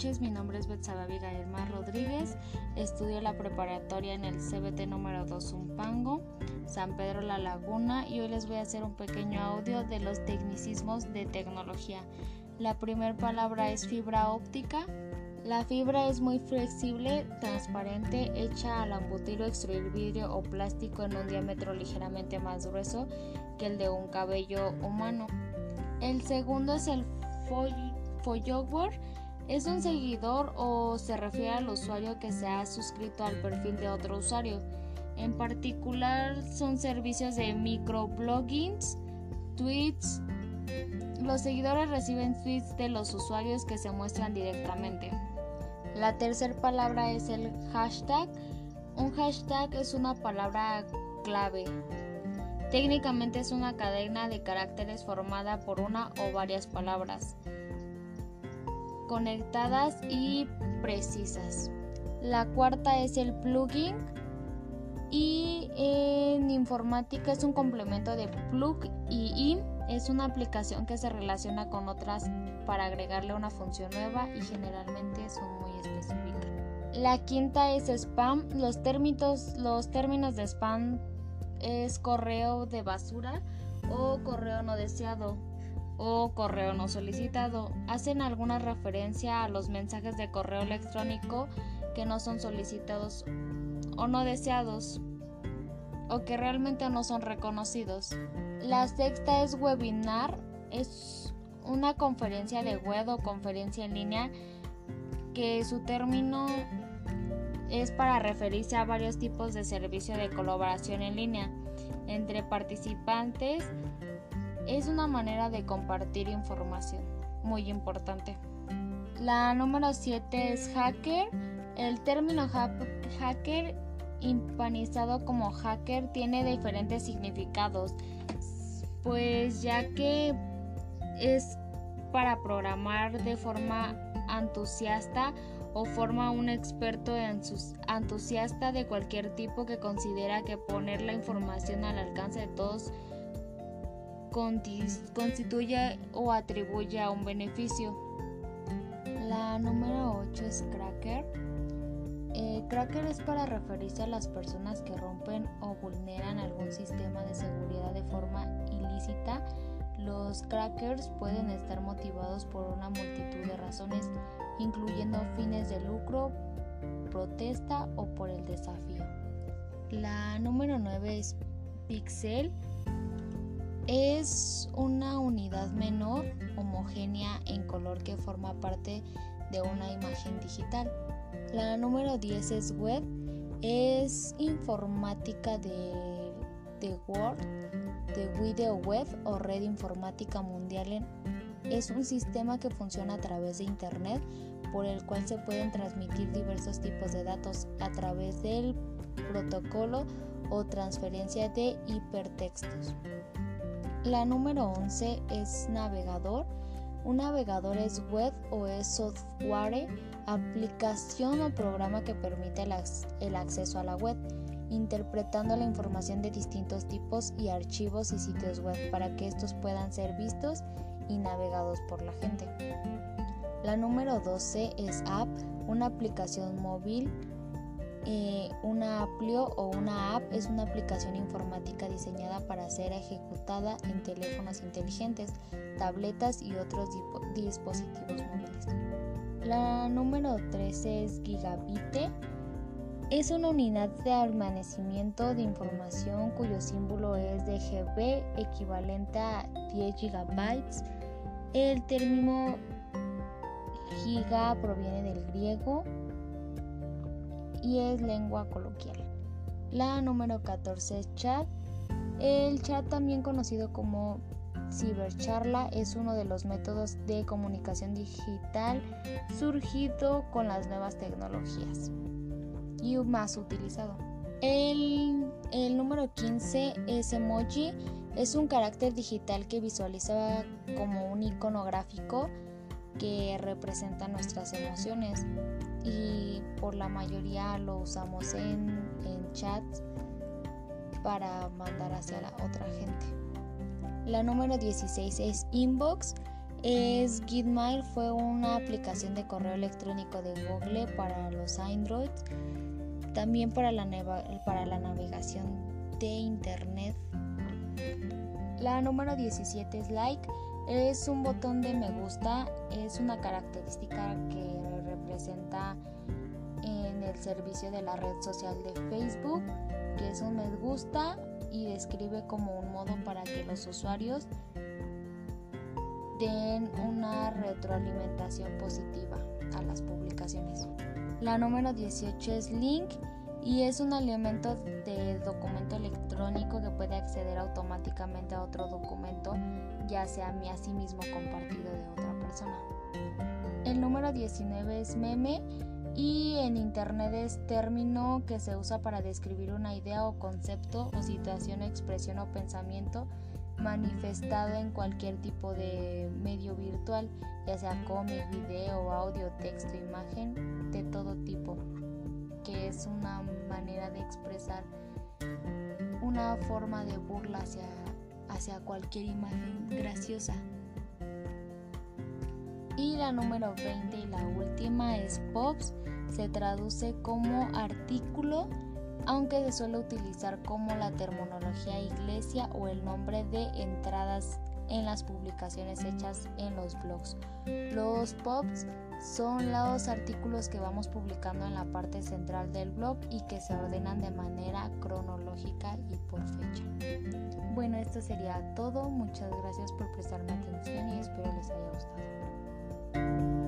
noches, mi nombre es Betsabe Abigail Mar Rodríguez, estudio la preparatoria en el CBT número 2 Zumpango, San Pedro La Laguna y hoy les voy a hacer un pequeño audio de los tecnicismos de tecnología. La primera palabra es fibra óptica. La fibra es muy flexible, transparente, hecha al embutir o extruir vidrio o plástico en un diámetro ligeramente más grueso que el de un cabello humano. El segundo es el follower. Es un seguidor o se refiere al usuario que se ha suscrito al perfil de otro usuario. En particular son servicios de microbloggings, tweets. Los seguidores reciben tweets de los usuarios que se muestran directamente. La tercera palabra es el hashtag. Un hashtag es una palabra clave Técnicamente es una cadena de caracteres formada por una o varias palabras conectadas y precisas. La cuarta es el plugin y en informática es un complemento de plug y in. Es una aplicación que se relaciona con otras para agregarle una función nueva y generalmente son muy específicas. La quinta es spam. Los términos, los términos de spam es correo de basura o correo no deseado o correo no solicitado. Hacen alguna referencia a los mensajes de correo electrónico que no son solicitados o no deseados o que realmente no son reconocidos. La sexta es webinar, es una conferencia de web o conferencia en línea que su término es para referirse a varios tipos de servicio de colaboración en línea entre participantes. Es una manera de compartir información muy importante. La número 7 es hacker. El término hacker impanizado como hacker tiene diferentes significados, pues ya que es para programar de forma entusiasta o forma un experto entusiasta de cualquier tipo que considera que poner la información al alcance de todos constituye o atribuye a un beneficio. La número 8 es cracker. Eh, cracker es para referirse a las personas que rompen o vulneran algún sistema de seguridad de forma ilícita. Los crackers pueden estar motivados por una multitud de razones incluyendo fines de lucro, protesta o por el desafío. La número 9 es pixel. Es una unidad menor homogénea en color que forma parte de una imagen digital. La número 10 es web. Es informática de, de Word, de Video Web o Red Informática Mundial. Es un sistema que funciona a través de Internet por el cual se pueden transmitir diversos tipos de datos a través del protocolo o transferencia de hipertextos. La número 11 es navegador. Un navegador es web o es software, aplicación o programa que permite el, acceso a la web, interpretando la información de distintos tipos y archivos y sitios web para que estos puedan ser vistos y navegados por la gente. La número 12 es app, una aplicación móvil. Una Applio o una app es una aplicación informática diseñada para ser ejecutada en teléfonos inteligentes, tabletas y otros dispositivos móviles. La número 13 es gigabit. Es una unidad de almacenamiento de información cuyo símbolo es de GB equivalente a 10 gigabytes. El término Giga proviene del griego y es lengua coloquial. La número 14 es chat. El chat, también conocido como cibercharla, es uno de los métodos de comunicación digital surgido con las nuevas tecnologías y más utilizado. El, el número 15 es emoji. Es un carácter digital que visualiza como un icono gráfico que representa nuestras emociones y por la mayoría lo usamos en, en chat para mandar hacia la otra gente. La número 16 es inbox. es Gmail, fue una aplicación de correo electrónico de Google para los Android, también para la, para la navegación de Internet. La número 17 es Like, es un botón de me gusta, es una característica que representa en el servicio de la red social de Facebook, que es un me gusta y describe como un modo para que los usuarios den una retroalimentación positiva a las publicaciones. La número 18 es link y es un elemento de documento electrónico que puede acceder automáticamente a otro documento, ya sea a sí mismo compartido de otra persona. El número 19 es meme y en internet es término que se usa para describir una idea o concepto o situación, expresión o pensamiento manifestado en cualquier tipo de medio virtual, ya sea cómic, video, audio, texto, imagen, de todo tipo, es una manera de expresar una forma de burla hacia, hacia cualquier imagen graciosa. Y la número 20 y la última es POPs, se traduce como artículo aunque se suele utilizar como la terminología iglesia o el nombre de entradas en las publicaciones hechas en los blogs. Los pops son los artículos que vamos publicando en la parte central del blog y que se ordenan de manera cronológica y por fecha. Bueno, esto sería todo. Muchas gracias por prestarme atención y espero les haya gustado.